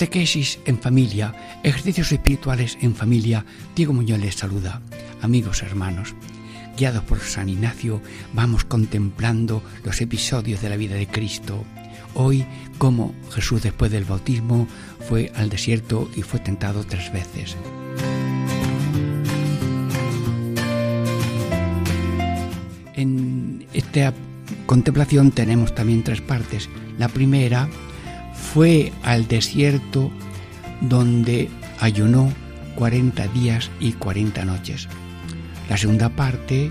Catequesis en familia, ejercicios espirituales en familia. Diego Muñoz les saluda. Amigos hermanos, guiados por San Ignacio, vamos contemplando los episodios de la vida de Cristo. Hoy, como Jesús después del bautismo fue al desierto y fue tentado tres veces. En esta contemplación tenemos también tres partes. La primera fue al desierto donde ayunó 40 días y 40 noches. La segunda parte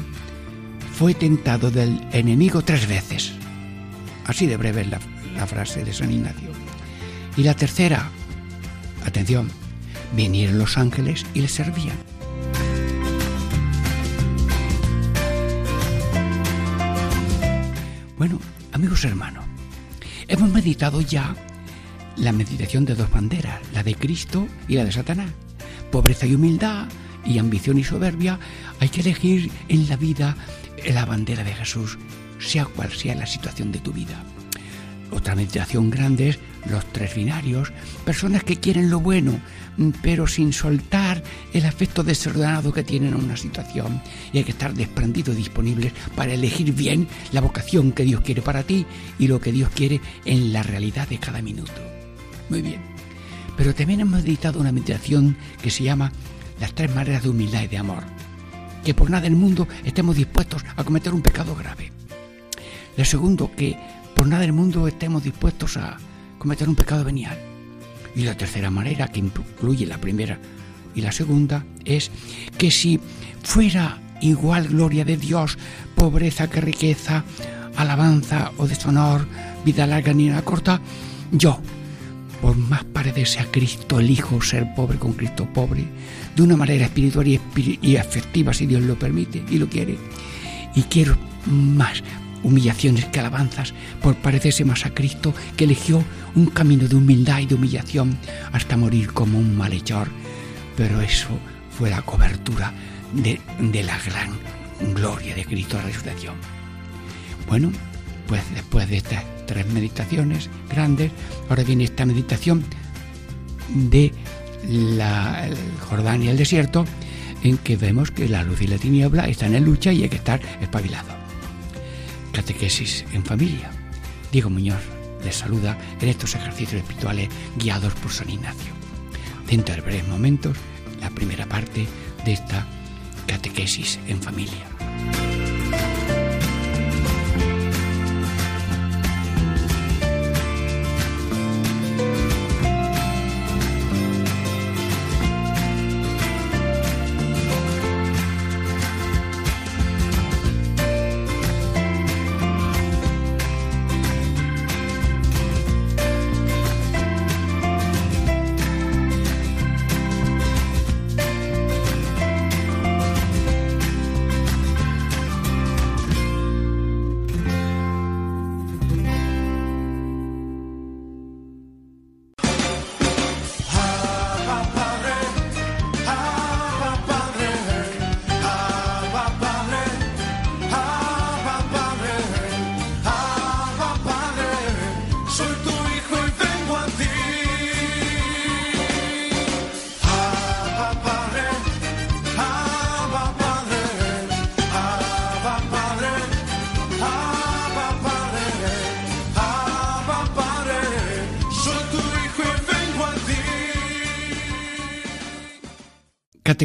fue tentado del enemigo tres veces. Así de breve es la, la frase de San Ignacio. Y la tercera, atención, vinieron los ángeles y le servían. Bueno, amigos hermanos, hemos meditado ya la meditación de dos banderas, la de Cristo y la de Satanás. Pobreza y humildad y ambición y soberbia, hay que elegir en la vida la bandera de Jesús, sea cual sea la situación de tu vida. Otra meditación grande es los tres binarios, personas que quieren lo bueno, pero sin soltar el afecto desordenado que tienen a una situación. Y hay que estar desprendidos, disponibles para elegir bien la vocación que Dios quiere para ti y lo que Dios quiere en la realidad de cada minuto. Muy bien. Pero también hemos meditado una meditación que se llama Las tres maneras de humildad y de amor. Que por nada del mundo estemos dispuestos a cometer un pecado grave. La segundo, que por nada del mundo estemos dispuestos a cometer un pecado venial. Y la tercera manera, que incluye la primera y la segunda, es que si fuera igual gloria de Dios, pobreza que riqueza, alabanza o deshonor, vida larga ni nada corta, yo, por más parecerse a Cristo, elijo ser pobre con Cristo pobre, de una manera espiritual y, y afectiva si Dios lo permite y lo quiere. Y quiero más humillaciones que alabanzas por parecerse más a Cristo que eligió un camino de humildad y de humillación hasta morir como un malhechor. Pero eso fue la cobertura de, la gran gloria de Cristo la resurrección. Bueno, pues después de estas tres meditaciones grandes, ahora viene esta meditación de la el Jordán y el desierto, en que vemos que la luz y la tiniebla están en lucha y hay que estar espabilado. Catequesis en familia. Diego Muñoz les saluda en estos ejercicios espirituales guiados por San Ignacio. Dentro de breves momentos, la primera parte de esta catequesis en familia.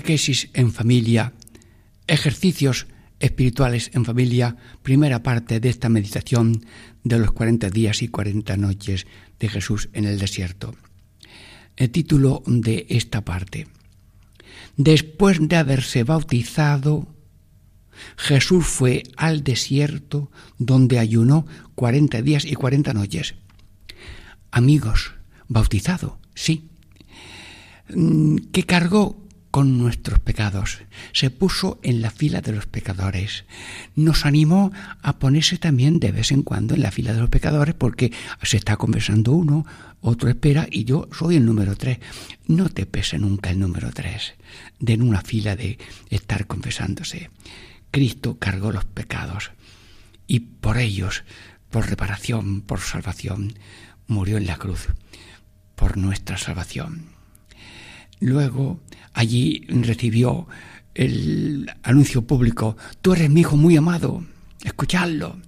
Catequesis en familia, ejercicios espirituales en familia, primera parte de esta meditación de los 40 días y 40 noches de Jesús en el desierto. El título de esta parte. Después de haberse bautizado, Jesús fue al desierto donde ayunó 40 días y 40 noches. Amigos, bautizado, sí. mm, que cargó con nuestros pecados, se puso en la fila de los pecadores, nos animó a ponerse también de vez en cuando en la fila de los pecadores porque se está conversando uno, otro espera y yo soy el número tres. No te pese nunca el número tres de una fila de estar confesándose. Cristo cargó los pecados y por ellos, por reparación, por salvación, murió en la cruz, por nuestra salvación. Luego allí recibió el anuncio público, tú eres mi hijo muy amado, escuchadlo.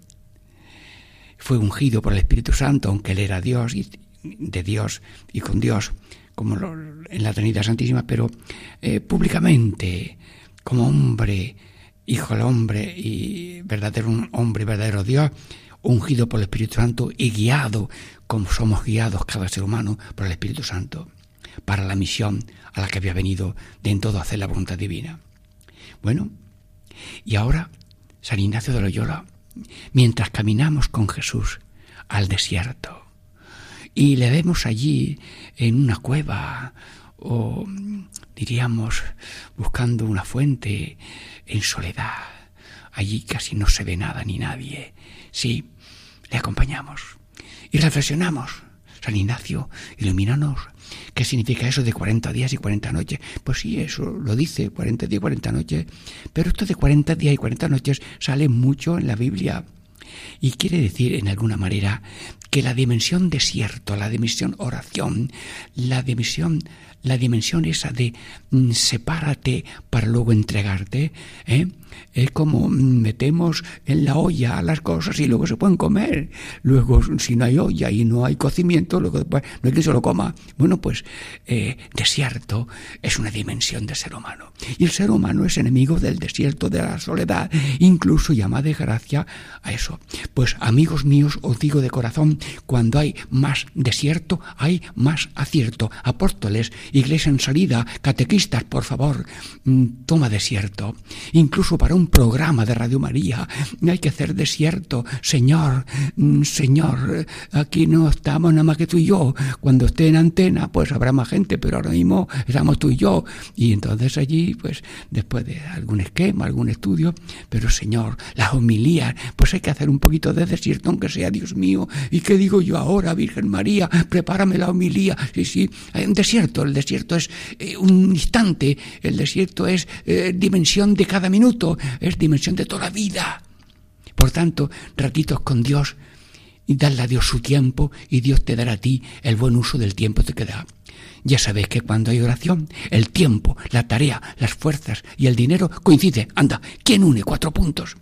Fue ungido por el Espíritu Santo, aunque él era Dios y de Dios y con Dios, como en la Trinidad Santísima, pero eh, públicamente, como hombre, hijo del hombre y verdadero hombre, verdadero Dios, ungido por el Espíritu Santo y guiado, como somos guiados cada ser humano por el Espíritu Santo, para la misión a la que había venido de todo hacer la voluntad divina. Bueno, y ahora San Ignacio de Loyola, mientras caminamos con Jesús al desierto y le vemos allí en una cueva o diríamos buscando una fuente en soledad, allí casi no se ve nada ni nadie. Sí, le acompañamos y reflexionamos. San Ignacio, ilumínanos ¿Qué significa eso de 40 días y 40 noches? Pues sí, eso lo dice, 40 días y 40 noches. Pero esto de 40 días y 40 noches sale mucho en la Biblia. Y quiere decir, en alguna manera, que la dimensión desierto, la dimensión oración, la dimensión, la dimensión esa de mm, sepárate para luego entregarte, ¿eh? es como metemos en la olla las cosas y luego se pueden comer. Luego, si no hay olla y no hay cocimiento, luego después no hay quien se lo coma. Bueno, pues eh, desierto es una dimensión del ser humano. Y el ser humano es enemigo del desierto, de la soledad, incluso llama de gracia a eso. Pues amigos míos, os digo de corazón, cuando hay más desierto, hay más acierto. Apóstoles, iglesia en salida, catequistas, por favor, mm, toma desierto. Incluso para un programa de Radio María. Hay que hacer desierto. Señor, mm, Señor, aquí no estamos nada más que tú y yo. Cuando esté en antena, pues habrá más gente, pero ahora mismo estamos tú y yo. Y entonces allí, pues después de algún esquema, algún estudio, pero Señor, las homilías, pues hay que hacer un poquito de desierto, aunque sea Dios mío. ¿Y qué digo yo ahora, Virgen María? Prepárame la homilía. Sí, sí, hay un desierto. Desierto es eh, un instante. El desierto es eh, dimensión de cada minuto es dimensión de toda la vida. Por tanto, ratitos con Dios y darle a Dios su tiempo y Dios te dará a ti el buen uso del tiempo que te da. Ya sabéis que cuando hay oración, el tiempo, la tarea, las fuerzas y el dinero coincide. Anda, ¿quién une cuatro puntos?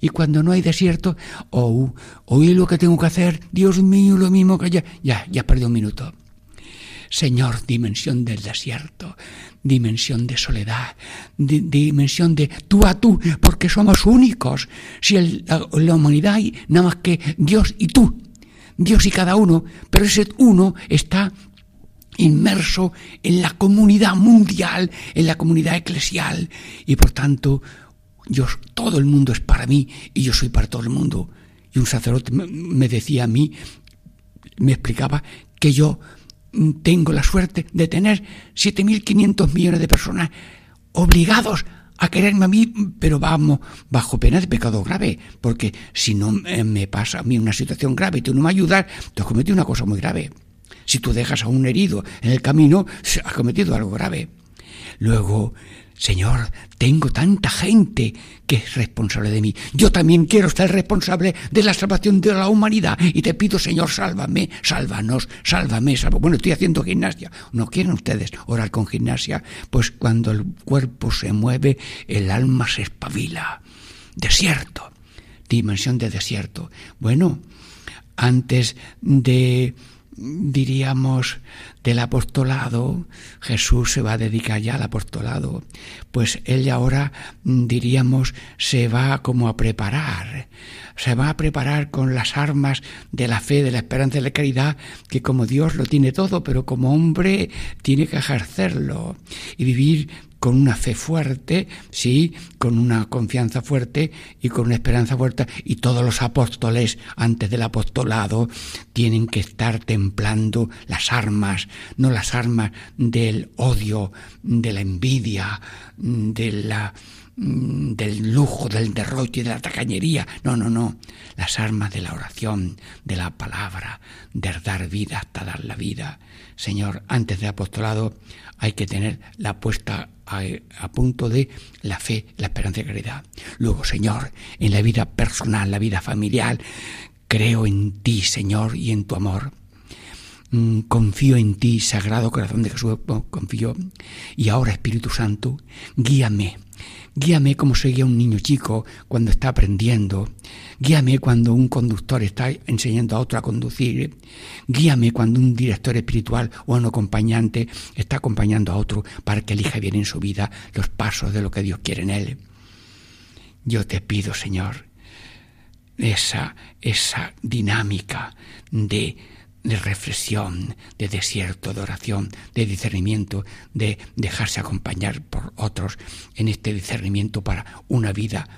Y cuando no hay desierto, oh, oí lo que tengo que hacer, Dios mío, lo mismo que ya, ya, ya perdí un minuto. Señor, dimensión del desierto, dimensión de soledad, dimensión de tú a tú, porque somos únicos. Si en la, humanidad hay nada más que Dios y tú, Dios y cada uno, pero ese uno está inmerso en la comunidad mundial, en la comunidad eclesial, y por tanto, yo, todo el mundo es para mí y yo soy para todo el mundo. Y un sacerdote me decía a mí, me explicaba que yo tengo la suerte de tener 7.500 millones de personas obligados a quererme a mí, pero vamos, bajo pena de pecado grave, porque si no me pasa a mí una situación grave y tú no me ayudas, tú has cometido una cosa muy grave. Si tú dejas a un herido en el camino, has cometido algo grave. Luego, Señor, tengo tanta gente que es responsable de mí. Yo también quiero ser responsable de la salvación de la humanidad. Y te pido, Señor, sálvame, sálvanos, sálvame, sálvame. Bueno, estoy haciendo gimnasia. ¿No quieren ustedes orar con gimnasia? Pues cuando el cuerpo se mueve, el alma se espabila. Desierto, dimensión de desierto. Bueno, antes de diríamos, del apostolado, Jesús se va a dedicar ya al apostolado, pues él ahora, mm, diríamos, se va como a preparar, se va a preparar con las armas de la fe, de la esperanza y de la caridad, que como Dios lo tiene todo, pero como hombre tiene que ejercerlo y vivir con una fe fuerte, sí, con una confianza fuerte y con una esperanza fuerte. Y todos los apóstoles antes del apostolado tienen que estar templando las armas, no las armas del odio, de la envidia, de la del lujo, del derroche, de la tacañería. No, no, no. Las armas de la oración, de la palabra, de dar vida hasta dar la vida. Señor, antes del apostolado hay que tener la puesta a, a, punto de la fe, la esperanza y la caridad. Luego, Señor, en la vida personal, la vida familiar, creo en ti, Señor, y en tu amor mm, confío en ti, Sagrado Corazón de Jesús, confío. Y ahora, Espíritu Santo, guíame Guíame como se guía un niño chico cuando está aprendiendo. Guíame cuando un conductor está enseñando a otro a conducir. Guíame cuando un director espiritual o un acompañante está acompañando a otro para que elija bien en su vida los pasos de lo que Dios quiere en él. Yo te pido, Señor, esa, esa dinámica de de reflexión, de desierto, de oración, de discernimiento, de dejarse acompañar por otros en este discernimiento para una vida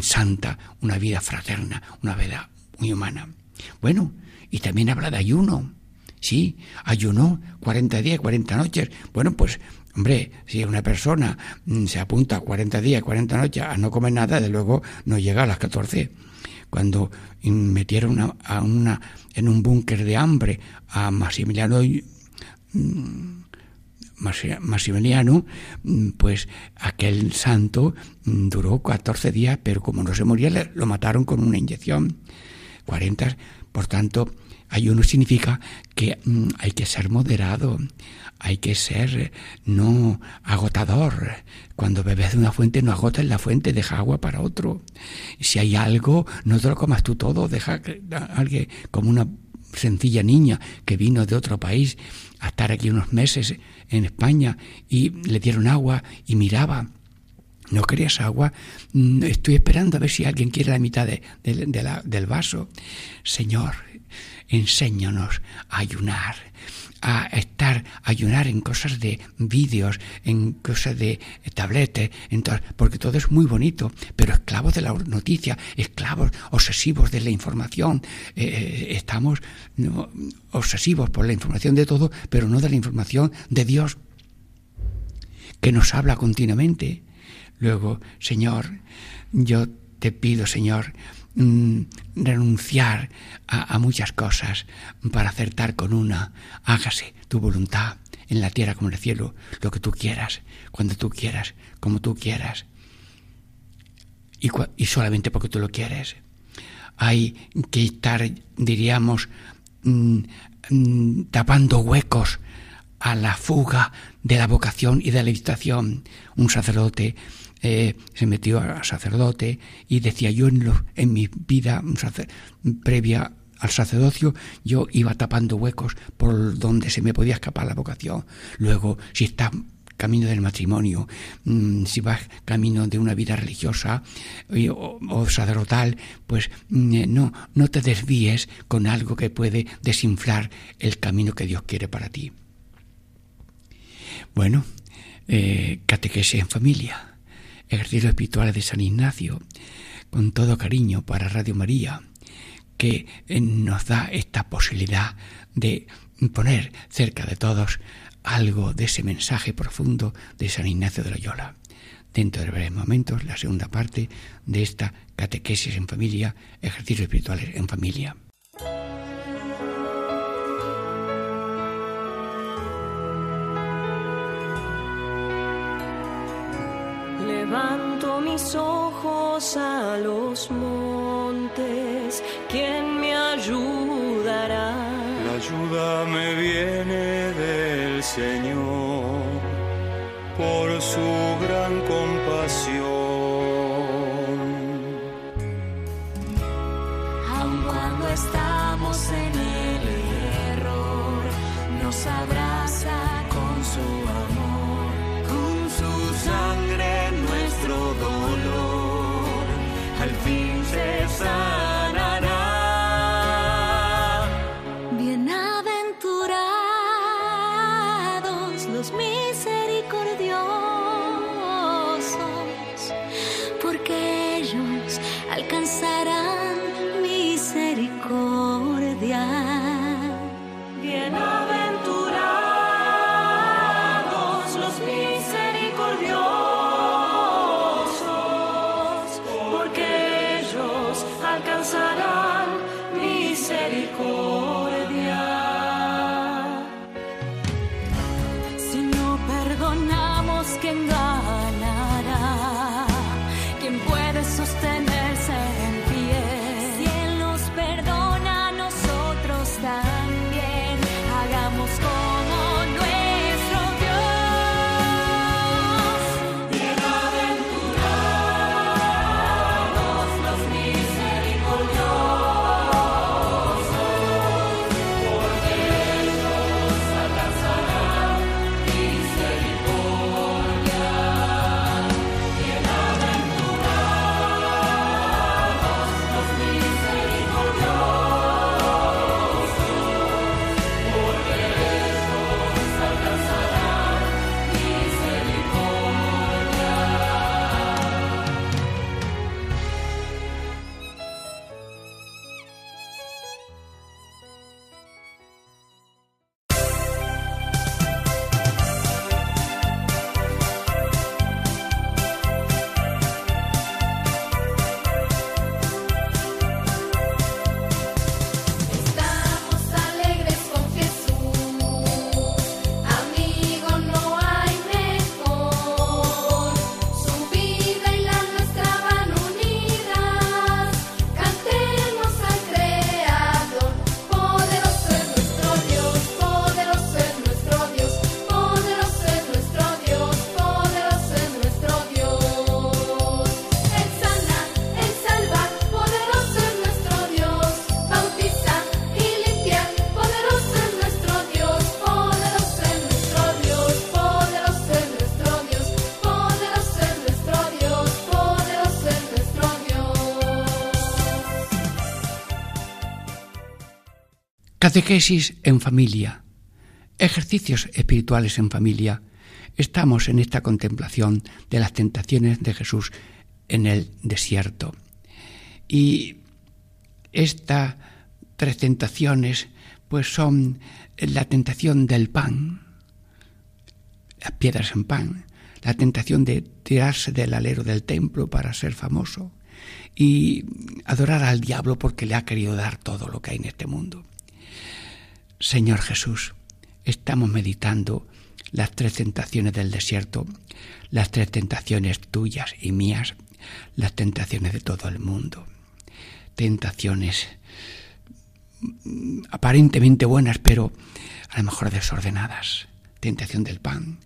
santa, una vida fraterna, una vida muy humana. Bueno, y también habla de ayuno. Sí, ayunó 40 días, 40 noches. Bueno, pues, hombre, si una persona mm, se apunta 40 días, 40 noches a no comer nada, de luego no llega a las 14 cuando metieron a, una, en un búnker de hambre a Maximiliano, mm, Maximiliano, mm, pues aquel santo mm, duró 14 días, pero como no se moría, lo mataron con una inyección. 40, por tanto, ayuno significa que hay que ser moderado, hay que ser no agotador. Cuando bebes de una fuente, no agotes la fuente, deja agua para otro. Si hay algo, no te lo comas tú todo, deja que alguien, como una sencilla niña que vino de otro país a estar aquí unos meses en España y le dieron agua y miraba. ¿No querías agua? Mm, estoy esperando a ver si alguien quiere la mitad de, del vaso. Señor, enséñanos a ayunar a estar, a ayunar en cosas de vídeos, en cosas de tabletes, porque todo es muy bonito, pero esclavos de la noticia, esclavos obsesivos de la información. Eh, eh, estamos obsesivos por la información de todo, pero no de la información de Dios, que nos habla continuamente. Luego, Señor, yo te pido, Señor, Mm, renunciar a, muchas cosas para acertar con una. Hágase tu voluntad en la tierra como en el cielo, lo que tú quieras, cuando tú quieras, como tú quieras. Y, solamente porque tú lo quieres. Hay que estar, diríamos, mm, mm, tapando huecos a la fuga de la vocación y de la meditación. Un sacerdote eh, se metió a sacerdote y decía yo en, en mi vida previa al sacerdocio yo iba tapando huecos por donde se me podía escapar la vocación. Luego, si estás camino del matrimonio, mm, si vas camino de una vida religiosa o, sacerdotal, pues mm, eh, no, no te desvíes con algo que puede desinflar el camino que Dios quiere para ti. Bueno, eh, en familia ejercicios espirituales de San Ignacio, con todo cariño para Radio María, que eh, nos da esta posibilidad de poner cerca de todos algo de ese mensaje profundo de San Ignacio de Loyola. Dentro de breves momentos, la segunda parte de esta catequesis en familia, ejercicios espirituales en familia. Mis ojos a los montes, ¿quién me ayudará? La ayuda me viene del Señor, por su gran Catequesis en familia, ejercicios espirituales en familia. Estamos en esta contemplación de las tentaciones de Jesús en el desierto. Y estas tres tentaciones pues son la tentación del pan, las piedras en pan, la tentación de tirarse del alero del templo para ser famoso y adorar al diablo porque le ha querido dar todo lo que hay en este mundo. Señor Jesús, estamos meditando las tres tentaciones del desierto, las tres tentaciones tuyas y mías, las tentaciones de todo el mundo. Tentaciones aparentemente buenas, pero a lo mejor desordenadas. Tentación del pan,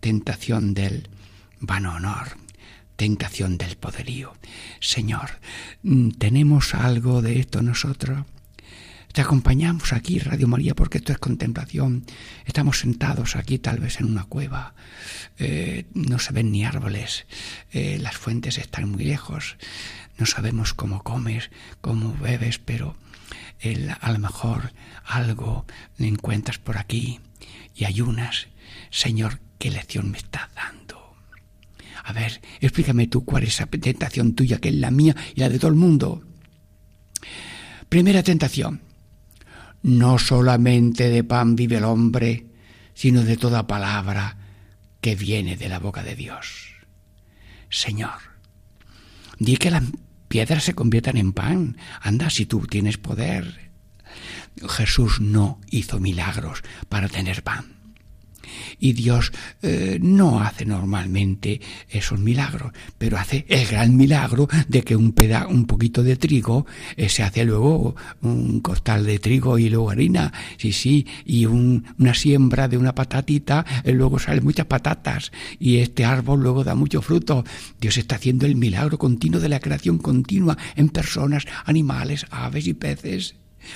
tentación del vano honor, tentación del poderío. Señor, ¿tenemos algo de esto nosotros? Te acompañamos aquí, Radio María, porque esto es contemplación. Estamos sentados aquí tal vez en una cueva. Eh, no se ven ni árboles. Eh, las fuentes están muy lejos. No sabemos cómo comes, cómo bebes, pero a lo mejor algo encuentras por aquí y ayunas. Señor, ¿qué lección me estás dando? A ver, explícame tú cuál es esa tentación tuya, que es la mía y la de todo el mundo. Primera tentación. No solamente de pan vive el hombre, sino de toda palabra que viene de la boca de Dios. Señor, di que las piedras se conviertan en pan. Anda, si tú tienes poder. Jesús no hizo milagros para tener pan. Y Dios eh, no hace normalmente esos milagros, pero hace el gran milagro de que un, peda un poquito de trigo eh, se hace luego un costal de trigo y luego harina, sí, sí, y una siembra de una patatita, eh, luego salen muchas patatas y este árbol luego da mucho fruto. Dios está haciendo el milagro continuo de la creación continua en personas, animales, aves y peces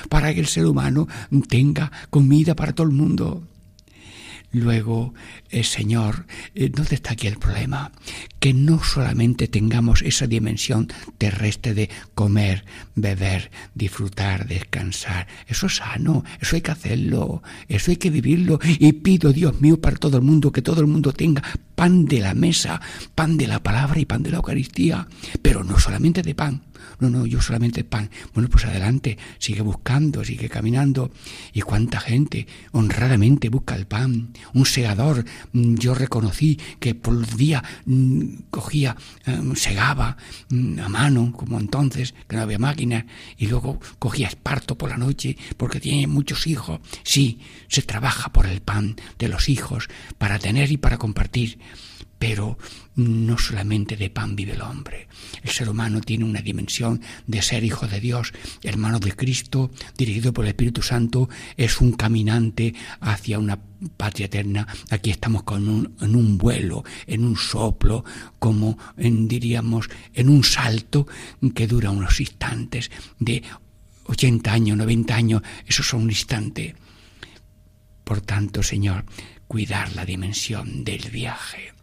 para que el ser humano tenga comida para todo el mundo. Luego, eh, Señor, eh, ¿dónde está aquí el problema? Que no solamente tengamos esa dimensión terrestre de comer, beber, disfrutar, descansar. Eso es sano, eso hay que hacerlo, eso hay que vivirlo. Y pido, Dios mío, para todo el mundo, que todo el mundo tenga pan de la mesa, pan de la palabra y pan de la Eucaristía. Pero no solamente de pan, no, no, yo solamente pan. Bueno, pues adelante, sigue buscando, sigue caminando. ¿Y cuánta gente honradamente busca el pan? Un segador, mm, yo reconocí que por día mm, cogía, em, segaba mm, a mano, como entonces, que no había máquina, y luego cogía esparto por la noche porque tiene muchos hijos. Sí, se trabaja por el pan de los hijos, para tener y para compartir. Pero no solamente de pan vive el hombre. El ser humano tiene una dimensión de ser hijo de Dios, hermano de Cristo, dirigido por el Espíritu Santo, es un caminante hacia una patria eterna. Aquí estamos con un, en un vuelo, en un soplo, como en, diríamos, en un salto que dura unos instantes de 80 años, 90 años, eso es un instante. Por tanto, Señor, cuidar la dimensión del viaje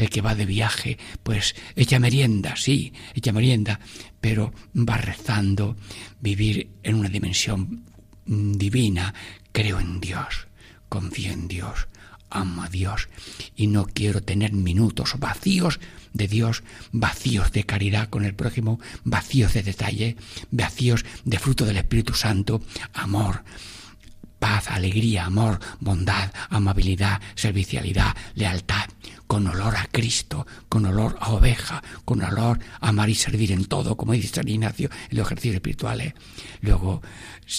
el que va de viaje, pues echa merienda, sí, echa merienda, pero va rezando, vivir en una dimensión divina, creo en Dios, confío en Dios, amo a Dios y no quiero tener minutos vacíos de Dios, vacíos de caridad con el prójimo, vacíos de detalle, vacíos de fruto del Espíritu Santo, amor, paz, alegría, amor, bondad, amabilidad, servicialidad, lealtad, con olor a Cristo, con olor a oveja, con olor a amar y servir en todo, como dice San Ignacio en los ejercicios espirituales. Luego,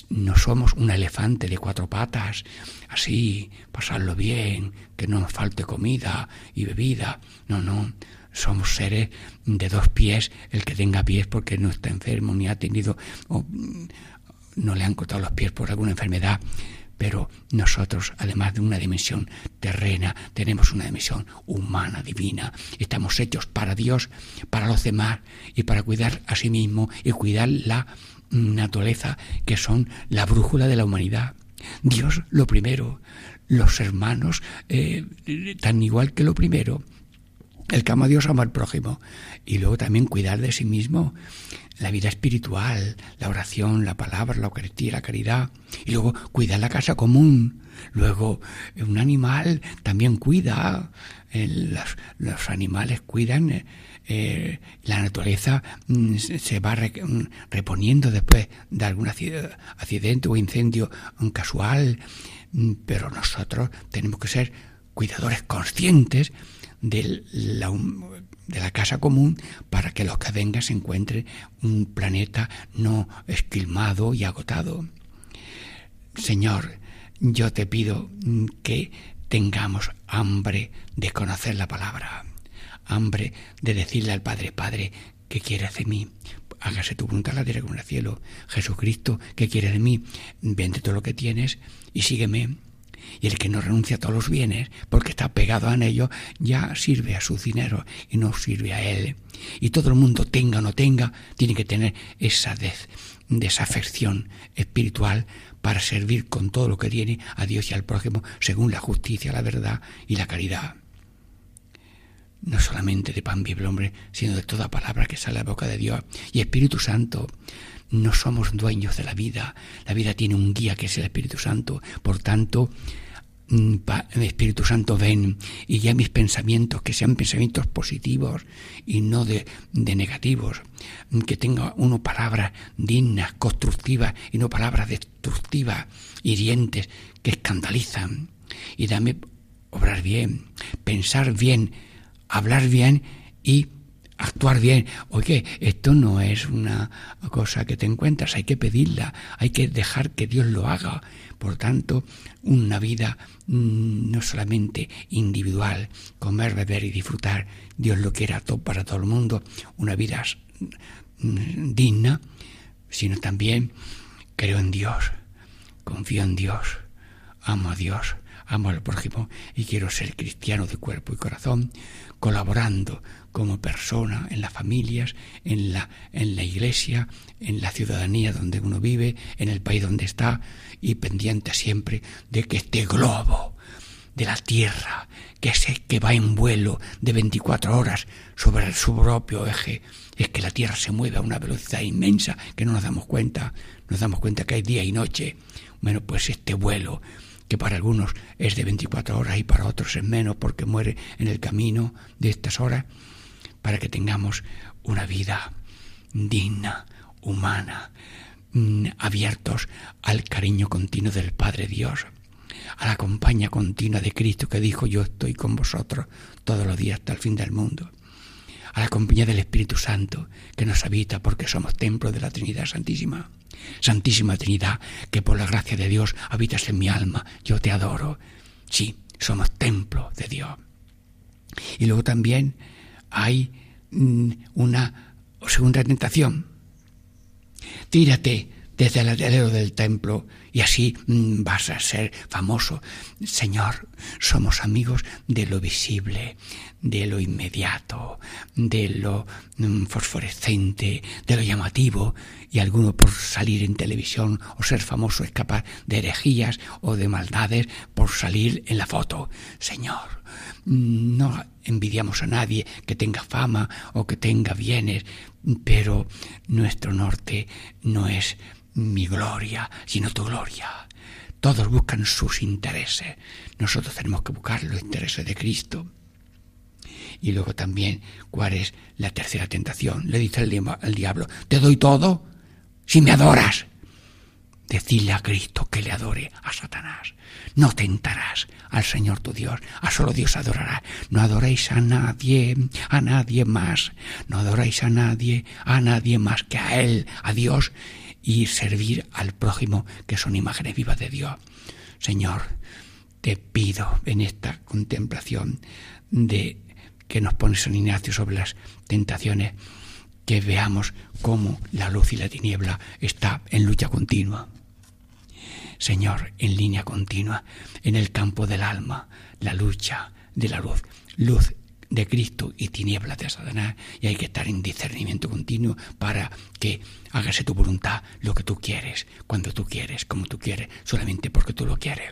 no somos un elefante de cuatro patas, así, pasarlo bien, que no nos falte comida y bebida. No, no, somos seres de dos pies, el que tenga pies porque no está enfermo ni ha tenido no le han cortado los pies por alguna enfermedad, pero nosotros, además de una dimensión terrena, tenemos una dimensión humana, divina. Estamos hechos para Dios, para los demás y para cuidar a sí mismo y cuidar la naturaleza, que son la brújula de la humanidad. Dios lo primero, los hermanos eh, tan igual que lo primero. El que ama a Dios ama al prójimo y luego también cuidar de sí mismo la vida espiritual, la oración, la palabra, la Eucaristía, la caridad, y luego cuidar la casa común. Luego, un animal también cuida, eh, los, animales cuidan, eh, eh la naturaleza mm, se va mm, reponiendo después de algún accidente o incendio casual, mm, pero nosotros tenemos que ser cuidadores conscientes de la, de la casa común para que los que vengan se encuentren un planeta no esquilmado y agotado. Señor, yo te pido que tengamos hambre de conocer la palabra, hambre de decirle al Padre, Padre, ¿qué quieres de mí? Hágase tu voluntad la tierra como el cielo. Jesucristo, ¿qué quieres de mí? Vende todo lo que tienes y sígueme y el que no renuncia a todos los bienes porque está pegado a ellos ya sirve a su dinero y no sirve a él. Y todo el mundo tenga o no tenga, tiene que tener esa desafección espiritual para servir con todo lo que tiene a Dios y al prójimo según la justicia, la verdad y la caridad. No solamente de pan vive el hombre, sino de toda palabra que sale a la boca de Dios. Y Espíritu Santo, no somos dueños de la vida. La vida tiene un guía que es el Espíritu Santo. Por tanto, mm, Espíritu Santo ven y ya mis pensamientos, que sean pensamientos positivos y no de, de negativos, que tenga uno palabras dignas, constructivas y no palabras destructivas, hirientes, que escandalizan. Y dame obrar bien, pensar bien, hablar bien y actuar bien. Oye, esto no es una cosa que te encuentras, hay que pedirla, hay que dejar que Dios lo haga. Por tanto, una vida mm, no solamente individual, comer, beber y disfrutar, Dios lo quiera todo para todo el mundo, una vida mm, digna, sino también creo en Dios, confío en Dios, amo a Dios, amo al prójimo y quiero ser cristiano de cuerpo y corazón, colaborando como persona en las familias, en la, en la iglesia, en la ciudadanía donde uno vive, en el país donde está, y pendiente siempre de que este globo de la Tierra, que, sé que va en vuelo de 24 horas sobre su propio eje, es que la Tierra se mueve a una velocidad inmensa que no nos damos cuenta, nos damos cuenta que hay día y noche. Bueno, pues este vuelo que para algunos es de 24 horas y para otros es menos porque muere en el camino de estas horas, para que tengamos una vida digna, humana, mm, abiertos al cariño continuo del Padre Dios, a la compañía continua de Cristo que dijo yo estoy con vosotros todos los días hasta el fin del mundo, a la compañía del Espíritu Santo que nos habita porque somos templo de la Trinidad Santísima. Santísima Trinidad, que por la gracia de Dios habitas en mi alma, yo te adoro. Sí, somos templo de Dios. Y luego también hay mm, una segunda tentación. Tírate desde el alero del templo y así mm, vas a ser famoso. Señor, somos amigos de lo visible, de lo inmediato, de lo mm, fosforescente, de lo llamativo, y alguno por salir en televisión o ser famoso es capaz de herejías o de maldades por salir en la foto. Señor, no envidiamos a nadie que tenga fama o que tenga bienes, pero nuestro norte no es mi gloria, sino tu gloria. Todos buscan sus intereses. Nosotros tenemos que buscar los intereses de Cristo. Y luego también, ¿cuál es la tercera tentación? Le dice el diablo, te doy todo si me adoras. Decirle a Cristo que le adore a Satanás. No tentarás al Señor tu Dios, a solo Dios adorará. No adoréis a nadie, a nadie más. No adoréis a nadie, a nadie más que a Él, a Dios y servir al prójimo, que son imágenes vivas de Dios. Señor, te pido en esta contemplación de que nos pone San Ignacio sobre las tentaciones, que veamos cómo la luz y la tiniebla está en lucha continua. Señor, en línea continua, en el campo del alma, la lucha de la luz. Luz de Cristo y tinieblas de Satanás y hay que estar en discernimiento continuo para que hágase tu voluntad lo que tú quieres, cuando tú quieres, como tú quieres, solamente porque tú lo quieres.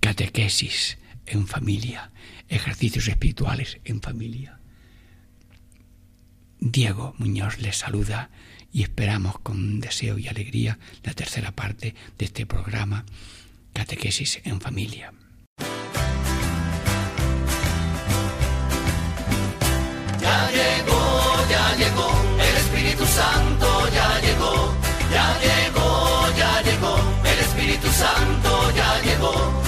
Catequesis en familia, ejercicios espirituales en familia. Diego Muñoz les saluda y esperamos con deseo y alegría la tercera parte de este programa, Catequesis en Familia. Ya llegó, ya llegó, el Espíritu Santo ya llegó, ya llegó, ya llegó, el Espíritu Santo ya llegó.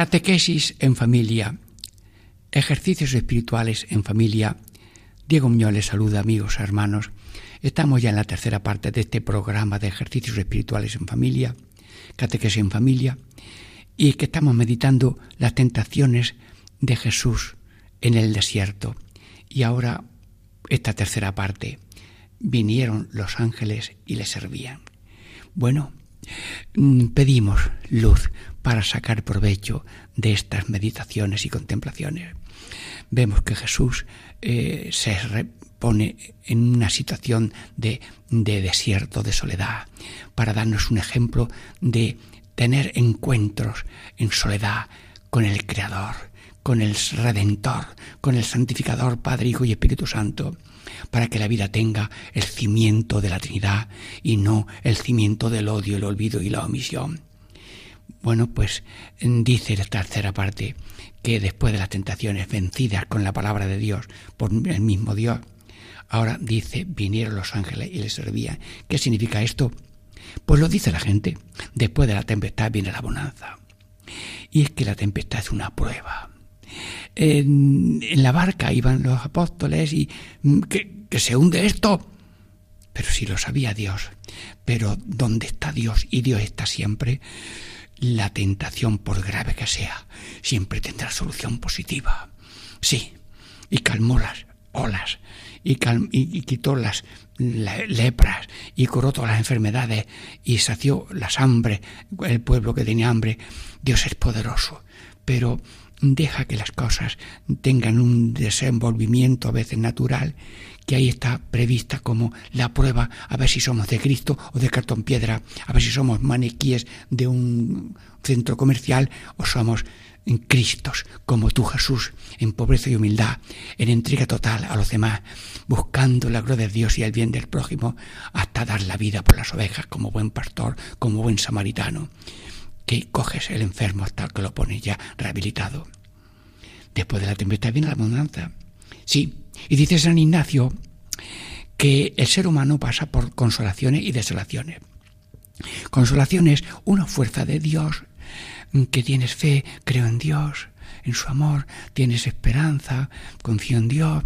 Catequesis en familia, ejercicios espirituales en familia. Diego Muñoz les saluda, amigos, hermanos. Estamos ya en la tercera parte de este programa de ejercicios espirituales en familia, catequesis en familia, y que estamos meditando las tentaciones de Jesús en el desierto. Y ahora, esta tercera parte, vinieron los ángeles y le servían. Bueno, mm, pedimos luz para sacar provecho de estas meditaciones y contemplaciones. Vemos que Jesús eh, se pone en una situación de, de desierto, de soledad, para darnos un ejemplo de tener encuentros en soledad con el Creador, con el Redentor, con el Santificador, Padre, Hijo y Espíritu Santo, para que la vida tenga el cimiento de la Trinidad y no el cimiento del odio, el olvido y la omisión. Bueno, pues dice la tercera parte que después de las tentaciones vencidas con la palabra de Dios por el mismo Dios, ahora dice, vinieron los ángeles y les servían. ¿Qué significa esto? Pues lo dice la gente, después de la tempestad viene la bonanza. Y es que la tempestad es una prueba. En, la barca iban los apóstoles y que, que se hunde esto. Pero si lo sabía Dios. Pero ¿dónde está Dios? Y Dios está siempre la tentación, por grave que sea, siempre tendrá solución positiva. Sí, y calmó las olas, y, cal y, quitó las le lepras, y curó todas las enfermedades, y sació las hambre, el pueblo que tenía hambre. Dios es poderoso, pero deja que las cosas tengan un desenvolvimiento a veces natural, que ahí está prevista como la prueba a ver si somos de Cristo o de cartón piedra, a ver si somos maniquíes de un centro comercial o somos Cristos, como tú Jesús, en pobreza y humildad, en entrega total a los demás, buscando la gloria de Dios y el bien del prójimo, hasta dar la vida por las ovejas como buen pastor, como buen samaritano, que coges el enfermo hasta que lo pones ya rehabilitado. Después de la tempestad viene la abundancia. Sí, y dice San Ignacio que el ser humano pasa por consolaciones y desolaciones. Consolaciones, una fuerza de Dios, que tienes fe, creo en Dios, en su amor, tienes esperanza, confío en Dios,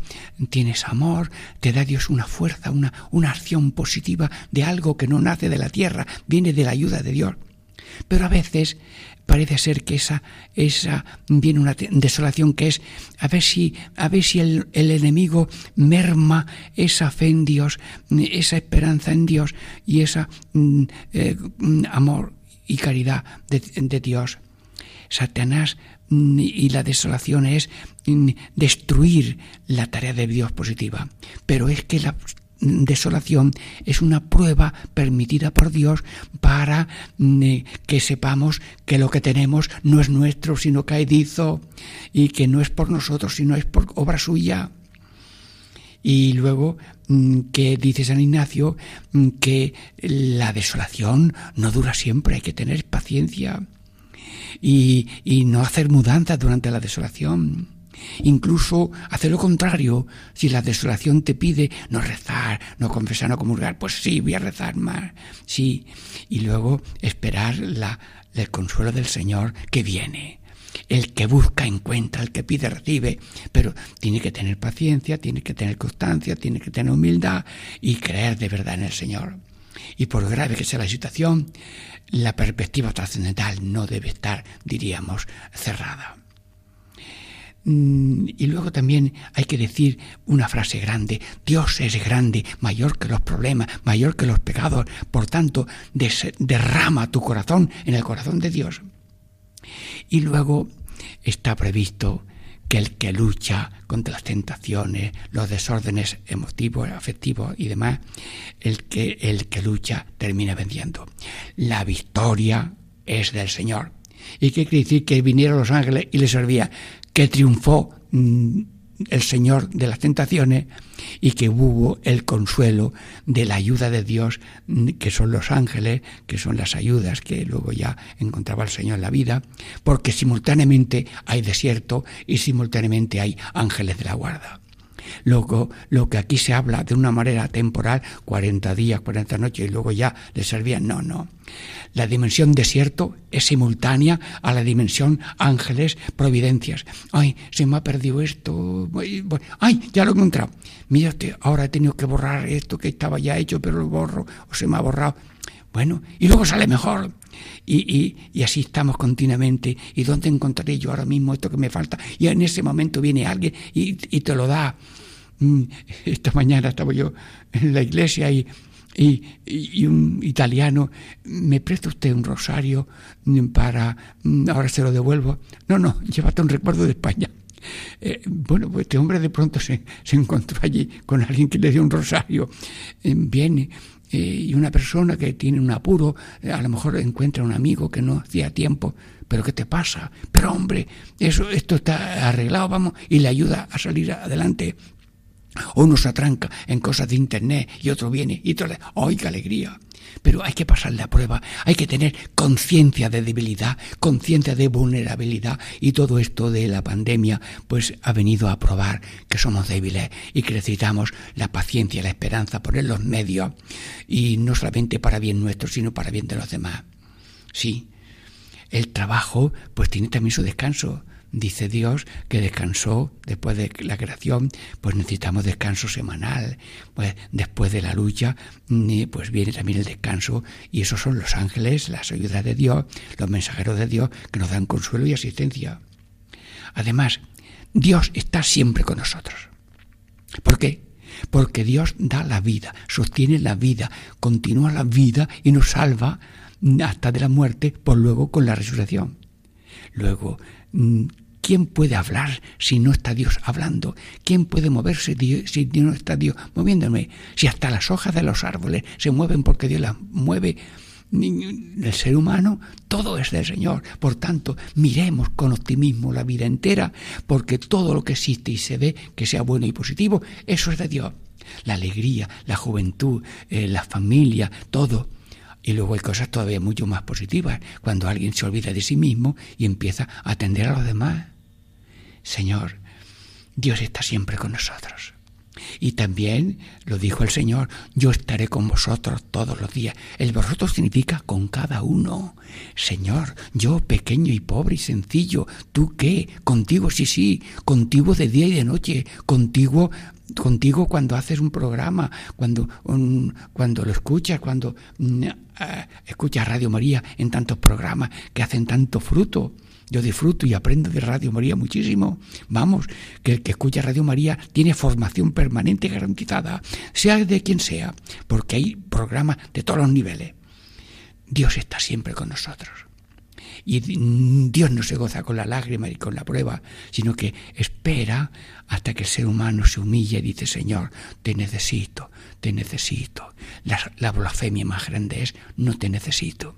tienes amor, te da Dios una fuerza, una, una acción positiva de algo que no nace de la tierra, viene de la ayuda de Dios. Pero a veces parece ser que esa, esa viene una desolación que es a ver si, a ver si el, el, enemigo merma esa fe en Dios, esa esperanza en Dios y ese eh, amor y caridad de, de Dios. Satanás y la desolación es destruir la tarea de Dios positiva. Pero es que la desolación es una prueba permitida por Dios para que sepamos que lo que tenemos no es nuestro, sino caedizo, y que no es por nosotros, sino es por obra suya. Y luego que dice San Ignacio que la desolación no dura siempre, hay que tener paciencia y, y no hacer mudanzas durante la desolación. Incluso hacer lo contrario. Si la desolación te pide no rezar, no confesar, no comulgar, pues sí, voy a rezar más, sí. Y luego esperar la, el consuelo del Señor que viene. El que busca encuentra, el que pide recibe, pero tiene que tener paciencia, tiene que tener constancia, tiene que tener humildad y creer de verdad en el Señor. Y por grave que sea la situación, la perspectiva trascendental no debe estar, diríamos, cerrada. Mm, y luego también hay que decir una frase grande, Dios es grande, mayor que los problemas, mayor que los pecados, por tanto, derrama tu corazón en el corazón de Dios. Y luego está previsto que el que lucha contra las tentaciones, los desórdenes emotivos, afectivos y demás, el que, el que lucha termina venciendo. La victoria es del Señor. ¿Y qué quiere decir? Que vinieron los ángeles y le servían, que triunfó mm, el Señor de las tentaciones y que hubo el consuelo de la ayuda de Dios, mm, que son los ángeles, que son las ayudas que luego ya encontraba el Señor en la vida, porque simultáneamente hay desierto y simultáneamente hay ángeles de la guarda. Luego, lo que aquí se habla de una manera temporal, 40 días, 40 noches y luego ya le servían, no, no. La dimensión desierto es simultánea a la dimensión ángeles, providencias. Ay, se me ha perdido esto. Ay, ya lo he encontrado. Mira, ahora he tenido que borrar esto que estaba ya hecho, pero lo borro o se me ha borrado. Bueno, y luego sale mejor. Y, y, así estamos continuamente. ¿Y dónde encontraré yo ahora mismo esto que me falta? Y en ese momento viene alguien y, y te lo da. Mm, esta mañana estaba yo en la iglesia y y, un italiano, ¿me presta usted un rosario para, mm, ahora se lo devuelvo? No, no, llévate un recuerdo de España. Eh, bueno, pues este hombre de pronto se, encontró allí con alguien que le dio un rosario. Eh, viene eh, y una persona que tiene un apuro, a lo mejor encuentra un amigo que no hacía tiempo. ¿Pero qué te pasa? Pero hombre, eso, esto está arreglado, vamos, y le ayuda a salir adelante. Uno se atranca en cosas de internet y otro viene y otro. ¡Ay, qué alegría! Pero hay que pasar la prueba, hay que tener conciencia de debilidad, conciencia de vulnerabilidad y todo esto de la pandemia pues ha venido a probar que somos débiles y que necesitamos la paciencia, la esperanza, poner los medios y no solamente para bien nuestro, sino para bien de los demás. Sí, el trabajo pues tiene también su descanso dice Dios que descansó después de la creación, pues necesitamos descanso semanal. Pues después de la lucha, mm, pues viene también el descanso y esos son los ángeles, las ayudas de Dios, los mensajeros de Dios que nos dan consuelo y asistencia. Además, Dios está siempre con nosotros. ¿Por qué? Porque Dios da la vida, sostiene la vida, continúa la vida y nos salva hasta de la muerte, por luego con la resurrección. Luego, mm, ¿Quién puede hablar si no está Dios hablando? ¿Quién puede moverse si no está Dios moviéndome? Si hasta las hojas de los árboles se mueven porque Dios las mueve, el ser humano, todo es del Señor. Por tanto, miremos con optimismo la vida entera, porque todo lo que existe y se ve que sea bueno y positivo, eso es de Dios. La alegría, la juventud, eh, la familia, todo. Y luego hay cosas todavía mucho más positivas, cuando alguien se olvida de sí mismo y empieza a atender a los demás. Señor, Dios está siempre con nosotros. Y también lo dijo el Señor, yo estaré con vosotros todos los días. El vosotros significa con cada uno. Señor, yo pequeño y pobre y sencillo, ¿tú qué? Contigo sí, sí, contigo de día y de noche, contigo contigo cuando haces un programa, cuando, cuando lo escuchas, cuando ah, escuchas Radio María en tantos programas que hacen tanto fruto. Yo disfruto y aprendo de Radio María muchísimo. Vamos, que el que escucha Radio María tiene formación permanente garantizada, sea de quien sea, porque hay programas de todos los niveles. Dios está siempre con nosotros. Y Dios no se goza con la lágrima y con la prueba, sino que espera hasta que el ser humano se humille y dice, Señor, te necesito, te necesito. La blasfemia más grande es, no te necesito.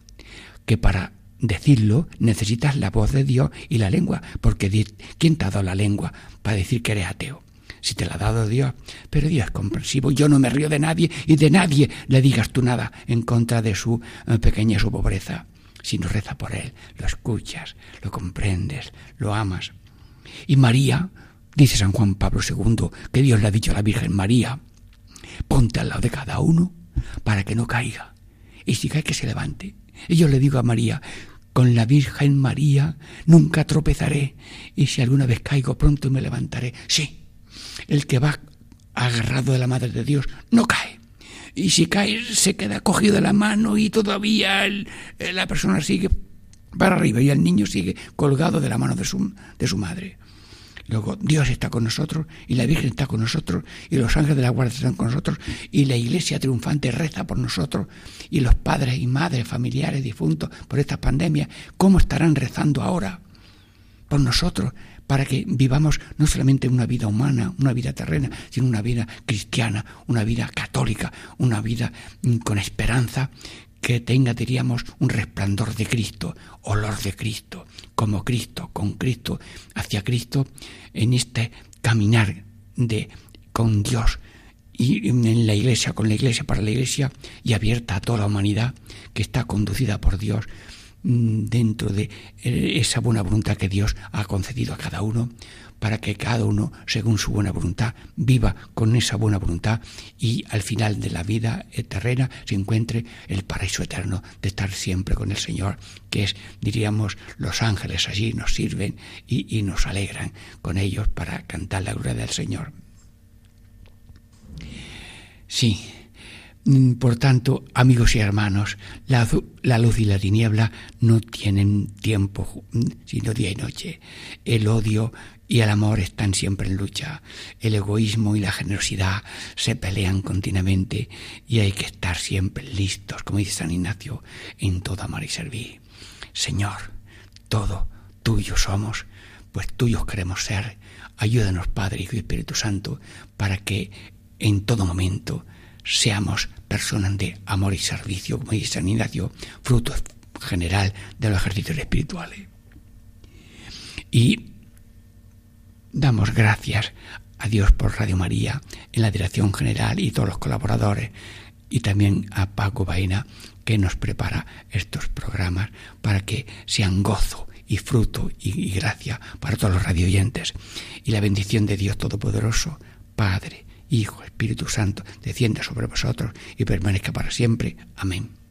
Que para decirlo, necesitas la voz de Dios y la lengua, porque ¿quién te ha dado la lengua para decir que eres ateo? Si te la ha dado Dios, pero Dios es comprensivo, yo no me río de nadie y de nadie le digas tú nada en contra de su eh, pequeña su pobreza, sino reza por él, lo escuchas, lo comprendes, lo amas. Y María, Dice San Juan Pablo II que Dios le ha dicho a la Virgen María, ponte al lado de cada uno para que no caiga. Y si cae que se levante. Y yo le digo a María, con la Virgen María nunca tropezaré, y si alguna vez caigo pronto me levantaré. Sí, el que va agarrado de la Madre de Dios no cae. Y si cae se queda cogido de la mano y todavía la persona sigue para arriba y el niño sigue colgado de la mano de su, de su madre. Luego Dios está con nosotros y la Virgen está con nosotros y los ángeles de la guardia están con nosotros y la iglesia triunfante reza por nosotros y los padres y madres familiares difuntos por esta pandemia, ¿cómo estarán rezando ahora por nosotros? para que vivamos no solamente una vida humana, una vida terrena, sino una vida cristiana, una vida católica, una vida mm, con esperanza que tenga, diríamos, un resplandor de Cristo, olor de Cristo, como Cristo, con Cristo, hacia Cristo, en este caminar de con Dios y en la iglesia, con la iglesia, para la iglesia y abierta a toda la humanidad que está conducida por Dios mm, dentro de eh, esa buena voluntad que Dios ha concedido a cada uno para que cada uno, según su buena voluntad, viva con esa buena voluntad y al final de la vida terrena se encuentre el paraíso eterno de estar siempre con el Señor, que es, diríamos, los ángeles allí nos sirven y, nos alegran con ellos para cantar la gloria del Señor. Sí, mm, por tanto, amigos y hermanos, la, la, luz y la tiniebla no tienen tiempo, mm, sino día y noche. El odio y el amor están siempre en lucha. El egoísmo y la generosidad se pelean continuamente y hay que estar siempre listos, como dice San Ignacio, en todo amar y servir. Señor, todo tuyo somos, pues tuyos queremos ser. Ayúdanos, Padre, y Espíritu Santo, para que en todo momento seamos personas de amor y servicio, como dice San Ignacio, fruto general de los ejercicios espirituales. Y Damos gracias a Dios por Radio María en la dirección general y todos los colaboradores y también a Paco Baena que nos prepara estos programas para que sean gozo y fruto y, gracia para todos los radioyentes. Y la bendición de Dios Todopoderoso, Padre, Hijo, Espíritu Santo, descienda sobre vosotros y permanezca para siempre. Amén.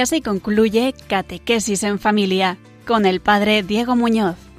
Y así concluye Catequesis en Familia con el Padre Diego Muñoz.